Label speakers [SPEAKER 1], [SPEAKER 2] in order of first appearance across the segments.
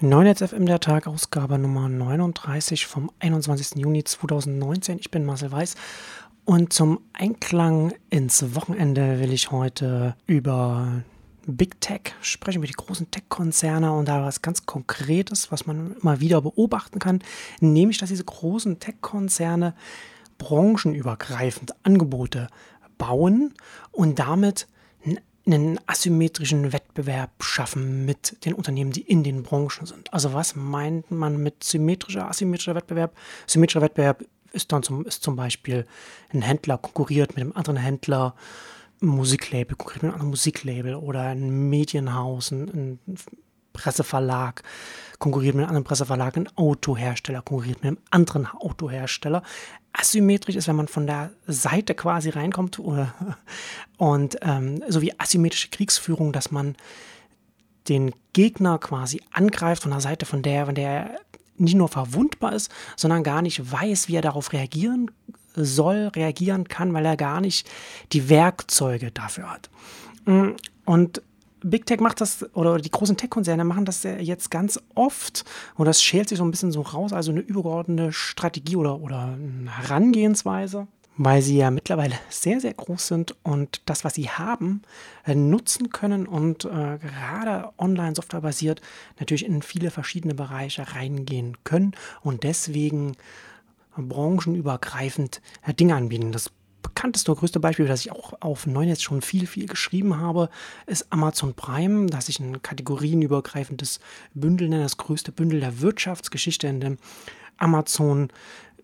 [SPEAKER 1] Neunetz FM der Tag, Ausgabe Nummer 39 vom 21. Juni 2019. Ich bin Marcel Weiß und zum Einklang ins Wochenende will ich heute über Big Tech sprechen, über die großen Tech-Konzerne und da was ganz Konkretes, was man immer wieder beobachten kann, nämlich, dass diese großen Tech-Konzerne branchenübergreifend Angebote bauen und damit einen asymmetrischen Wettbewerb schaffen mit den Unternehmen, die in den Branchen sind. Also was meint man mit symmetrischer, asymmetrischer Wettbewerb? Symmetrischer Wettbewerb ist dann zum, ist zum Beispiel ein Händler konkurriert mit einem anderen Händler, ein Musiklabel konkurriert mit einem anderen Musiklabel oder ein Medienhaus, ein, ein Presseverlag konkurriert mit einem anderen Presseverlag, ein Autohersteller konkurriert mit einem anderen Autohersteller. Asymmetrisch ist, wenn man von der Seite quasi reinkommt oder, und ähm, so wie asymmetrische Kriegsführung, dass man den Gegner quasi angreift von der Seite, von der, von der nicht nur verwundbar ist, sondern gar nicht weiß, wie er darauf reagieren soll, reagieren kann, weil er gar nicht die Werkzeuge dafür hat. Und Big Tech macht das, oder die großen Tech-Konzerne machen das jetzt ganz oft, und das schält sich so ein bisschen so raus, also eine übergeordnete Strategie oder, oder Herangehensweise, weil sie ja mittlerweile sehr, sehr groß sind und das, was sie haben, äh, nutzen können und äh, gerade online Software basiert natürlich in viele verschiedene Bereiche reingehen können und deswegen branchenübergreifend äh, Dinge anbieten. Das bekannteste und größte Beispiel, das ich auch auf Neunetz schon viel, viel geschrieben habe, ist Amazon Prime, das ich ein kategorienübergreifendes Bündel nenne, das größte Bündel der Wirtschaftsgeschichte, in dem Amazon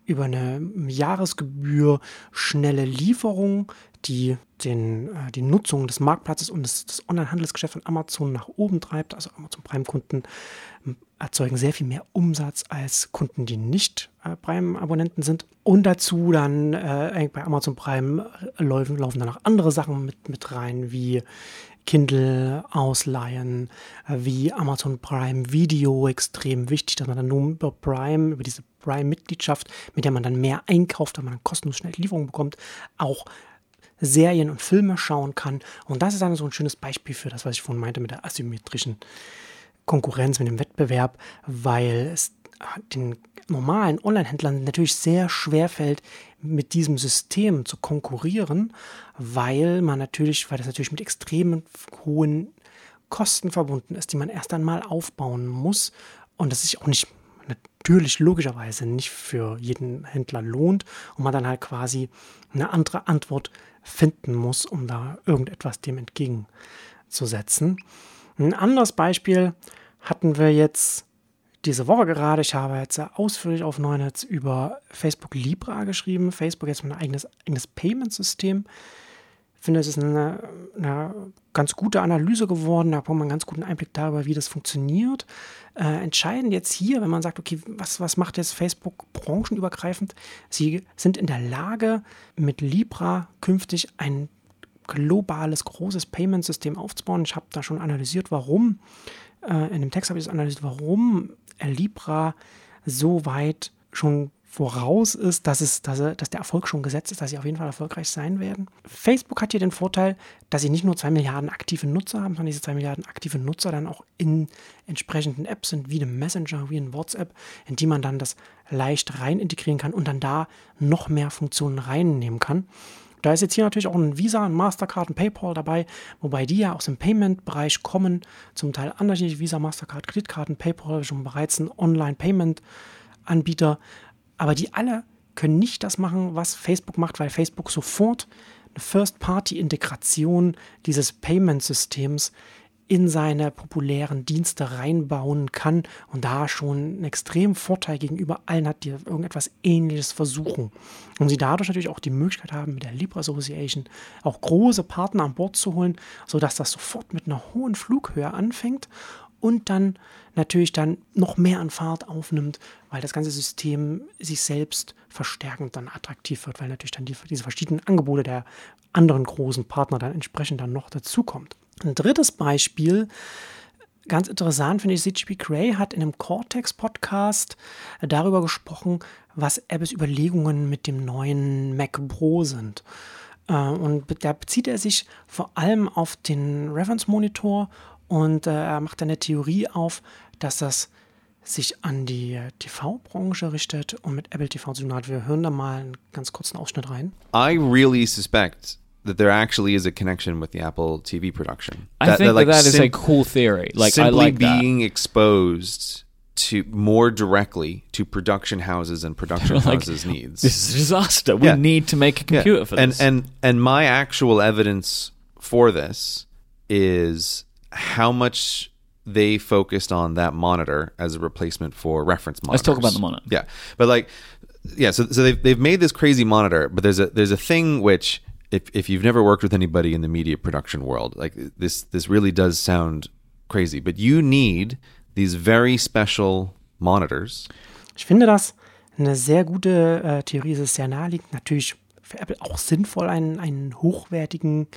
[SPEAKER 1] über eine Jahresgebühr schnelle Lieferung, die den, äh, die Nutzung des Marktplatzes und des, des Onlinehandelsgeschäfts von Amazon nach oben treibt. Also Amazon Prime-Kunden erzeugen sehr viel mehr Umsatz als Kunden, die nicht äh, Prime-Abonnenten sind. Und dazu dann äh, bei Amazon Prime laufen, laufen dann auch andere Sachen mit, mit rein, wie Kindle ausleihen, äh, wie Amazon Prime Video extrem wichtig, dass man dann nur über Prime, über diese Prime-Mitgliedschaft, mit der man dann mehr einkauft, weil man dann kostenlos schnell Lieferungen bekommt, auch Serien und Filme schauen kann. Und das ist dann so ein schönes Beispiel für das, was ich vorhin meinte mit der asymmetrischen Konkurrenz, mit dem Wettbewerb, weil es den normalen Online-Händlern natürlich sehr schwer fällt, mit diesem System zu konkurrieren, weil man natürlich, weil das natürlich mit extremen hohen Kosten verbunden ist, die man erst einmal aufbauen muss und das sich auch nicht natürlich logischerweise nicht für jeden Händler lohnt und man dann halt quasi eine andere Antwort finden muss, um da irgendetwas dem entgegenzusetzen. Ein anderes Beispiel hatten wir jetzt diese Woche gerade. Ich habe jetzt ausführlich auf Neunetz über Facebook Libra geschrieben. Facebook jetzt ein eigenes, eigenes Payment-System. Ich finde, es ist eine, eine, ganz gute Analyse geworden. Da bekommt man einen ganz guten Einblick darüber, wie das funktioniert. Äh, entscheidend jetzt hier, wenn man sagt, okay, was, was macht jetzt Facebook branchenübergreifend? Sie sind in der Lage, mit Libra künftig ein globales, großes Payment-System aufzubauen. Ich habe da schon analysiert, warum äh, in dem Text habe ich das analysiert, warum Libra so weit schon voraus ist, dass, es, dass, dass der Erfolg schon gesetzt ist, dass sie auf jeden Fall erfolgreich sein werden. Facebook hat hier den Vorteil, dass sie nicht nur zwei Milliarden aktive Nutzer haben, sondern diese zwei Milliarden aktive Nutzer dann auch in entsprechenden Apps sind, wie einem Messenger, wie ein WhatsApp, in die man dann das leicht rein integrieren kann und dann da noch mehr Funktionen reinnehmen kann. Da ist jetzt hier natürlich auch ein Visa, ein Mastercard, ein PayPal dabei, wobei die ja aus dem Payment-Bereich kommen, zum Teil unterschiedlich, Visa, Mastercard, Kreditkarten, PayPal schon bereits ein Online-Payment-Anbieter, aber die alle können nicht das machen, was Facebook macht, weil Facebook sofort eine First-Party-Integration dieses Payment-Systems in seine populären Dienste reinbauen kann und da schon einen extremen Vorteil gegenüber allen hat, die irgendetwas Ähnliches versuchen. Und sie dadurch natürlich auch die Möglichkeit haben, mit der Libra Association auch große Partner an Bord zu holen, sodass das sofort mit einer hohen Flughöhe anfängt und dann natürlich dann noch mehr an Fahrt aufnimmt, weil das ganze System sich selbst verstärkend dann attraktiv wird, weil natürlich dann die, diese verschiedenen Angebote der anderen großen Partner dann entsprechend dann noch dazukommt. Ein drittes Beispiel, ganz interessant finde ich, CGP Gray hat in einem Cortex-Podcast darüber gesprochen, was Apples Überlegungen mit dem neuen Mac Pro sind. Äh, und da bezieht er sich vor allem auf den Reference Monitor und äh, er macht eine Theorie auf, dass das sich an die TV-Branche richtet und mit Apple TV zu tun hat. Wir hören da mal einen ganz kurzen Ausschnitt rein.
[SPEAKER 2] I really suspect that there actually is a connection with the Apple TV production.
[SPEAKER 3] I
[SPEAKER 2] that,
[SPEAKER 3] think
[SPEAKER 2] that, like,
[SPEAKER 3] that, that is a cool theory. Like I
[SPEAKER 2] simply
[SPEAKER 3] like that.
[SPEAKER 2] being exposed to more directly to production houses and production
[SPEAKER 3] Like,
[SPEAKER 2] houses needs.
[SPEAKER 3] This is a disaster. We
[SPEAKER 2] Yeah.
[SPEAKER 3] need to make a
[SPEAKER 2] Yeah.
[SPEAKER 3] computer for
[SPEAKER 2] and,
[SPEAKER 3] this.
[SPEAKER 2] And and my actual evidence for this is how much they focused on that monitor as a replacement for reference monitors.
[SPEAKER 3] Let's talk about the monitor.
[SPEAKER 2] Yeah, but like, yeah. So so they've they've made this crazy monitor, but there's a there's a thing which if if you've never worked with anybody in the media production world, like this this really does sound crazy, but you need these very special monitors.
[SPEAKER 1] Ich finde das eine sehr gute äh, Theorie. Es ist sehr naheliegend. Natürlich für Apple auch sinnvoll, einen, einen hochwertigen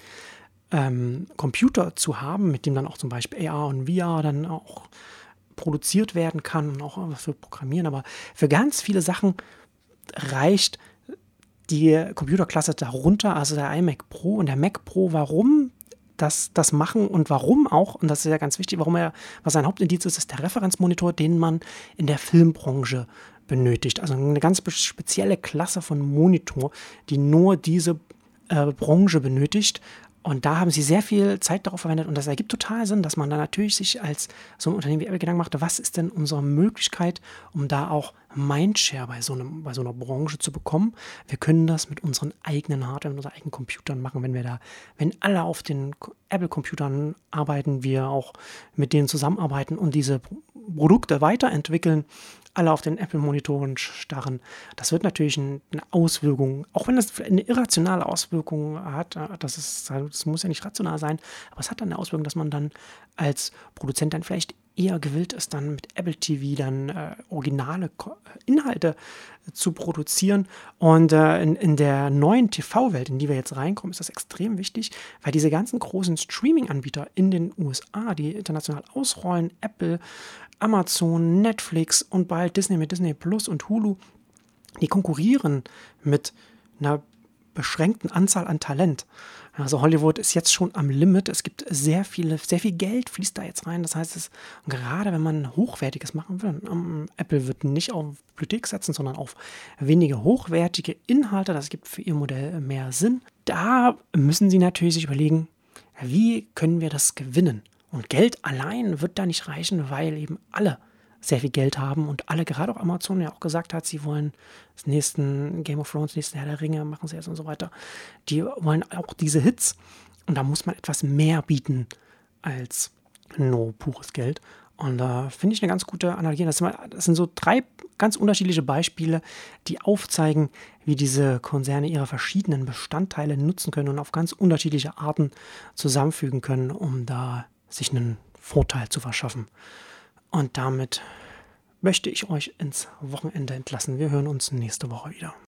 [SPEAKER 1] ähm, Computer zu haben, mit dem dann auch zum Beispiel AR und VR dann auch produziert werden kann und auch was für Programmieren. Aber für ganz viele Sachen reicht die Computerklasse darunter, also der iMac Pro und der Mac Pro. Warum das, das machen und warum auch, und das ist ja ganz wichtig, warum er, was sein Hauptindiz ist, ist der Referenzmonitor, den man in der Filmbranche benötigt. Also eine ganz spezielle Klasse von Monitor, die nur diese äh, Branche benötigt. Und da haben sie sehr viel Zeit darauf verwendet und das ergibt total Sinn, dass man da natürlich sich als so ein Unternehmen wie Apple Gedanken macht, was ist denn unsere Möglichkeit, um da auch Mindshare bei so, einem, bei so einer Branche zu bekommen. Wir können das mit unseren eigenen Hardware, mit unseren eigenen Computern machen, wenn wir da, wenn alle auf den Apple-Computern arbeiten, wir auch mit denen zusammenarbeiten und diese Pro- Produkte weiterentwickeln, alle auf den Apple-Monitoren starren. Das wird natürlich ein- eine Auswirkung, auch wenn das eine irrationale Auswirkung hat, äh, das, ist, das muss ja nicht rational sein, aber es hat dann eine Auswirkung, dass man dann als Produzent dann vielleicht eher gewillt ist, dann mit Apple TV dann äh, originale Ko- Inhalte zu produzieren. Und äh, in, in der neuen TV-Welt, in die wir jetzt reinkommen, ist das extrem wichtig, weil diese ganzen großen Streaming-Anbieter in den USA, die international ausrollen, Apple, Amazon, Netflix und bald Disney mit Disney Plus und Hulu, die konkurrieren mit einer beschränkten Anzahl an Talent. Also Hollywood ist jetzt schon am Limit. Es gibt sehr viele, sehr viel Geld fließt da jetzt rein. Das heißt, es, gerade wenn man hochwertiges machen will, ähm, Apple wird nicht auf Bibliothek setzen, sondern auf wenige hochwertige Inhalte. Das gibt für ihr Modell mehr Sinn. Da müssen sie natürlich sich überlegen, wie können wir das gewinnen? Und Geld allein wird da nicht reichen, weil eben alle sehr viel Geld haben und alle, gerade auch Amazon, ja auch gesagt hat, sie wollen das nächsten Game of Thrones, nächsten Herr der Ringe, machen sie jetzt und so weiter. Die wollen auch diese Hits und da muss man etwas mehr bieten als nur pures Geld. Und da finde ich eine ganz gute Analogie. Das sind, das sind so drei ganz unterschiedliche Beispiele, die aufzeigen, wie diese Konzerne ihre verschiedenen Bestandteile nutzen können und auf ganz unterschiedliche Arten zusammenfügen können, um da sich einen Vorteil zu verschaffen. Und damit möchte ich euch ins Wochenende entlassen. Wir hören uns nächste Woche wieder.